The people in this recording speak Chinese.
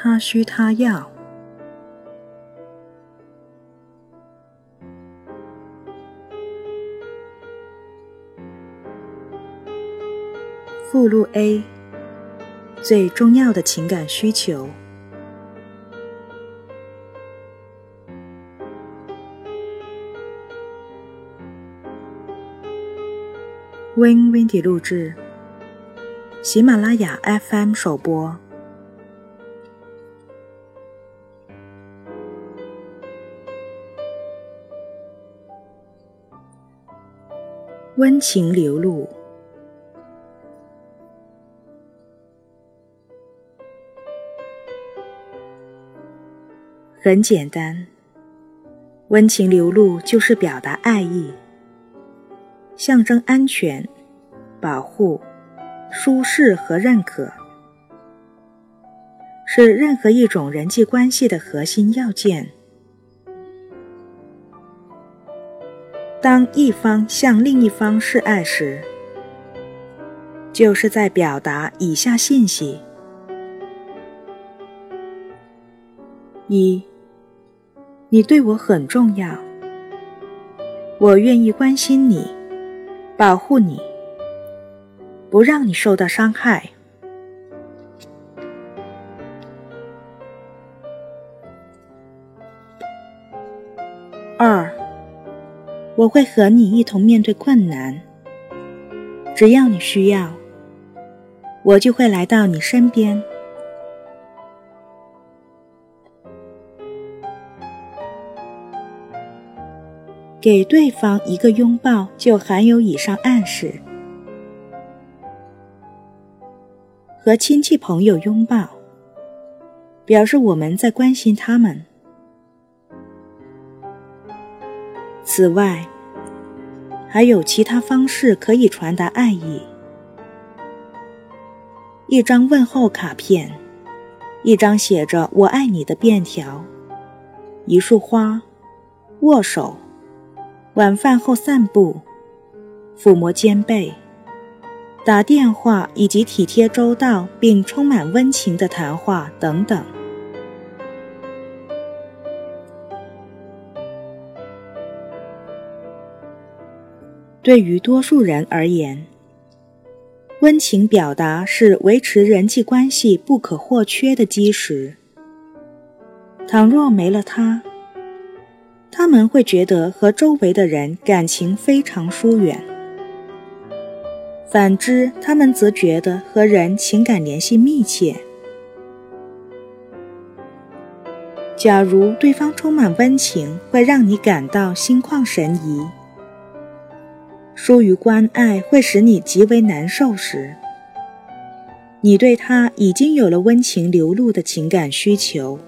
他需他要。附录 A 最重要的情感需求。Win Windy 录制，喜马拉雅 FM 首播。温情流露。很简单，温情流露就是表达爱意，象征安全、保护、舒适和认可，是任何一种人际关系的核心要件。当一方向另一方示爱时，就是在表达以下信息：一。你对我很重要，我愿意关心你，保护你，不让你受到伤害。二，我会和你一同面对困难，只要你需要，我就会来到你身边。给对方一个拥抱，就含有以上暗示。和亲戚朋友拥抱，表示我们在关心他们。此外，还有其他方式可以传达爱意：一张问候卡片，一张写着“我爱你”的便条，一束花，握手。晚饭后散步，抚摸肩背，打电话，以及体贴周到并充满温情的谈话等等。对于多数人而言，温情表达是维持人际关系不可或缺的基石。倘若没了它，他们会觉得和周围的人感情非常疏远，反之，他们则觉得和人情感联系密切。假如对方充满温情，会让你感到心旷神怡；疏于关爱会使你极为难受时，你对他已经有了温情流露的情感需求。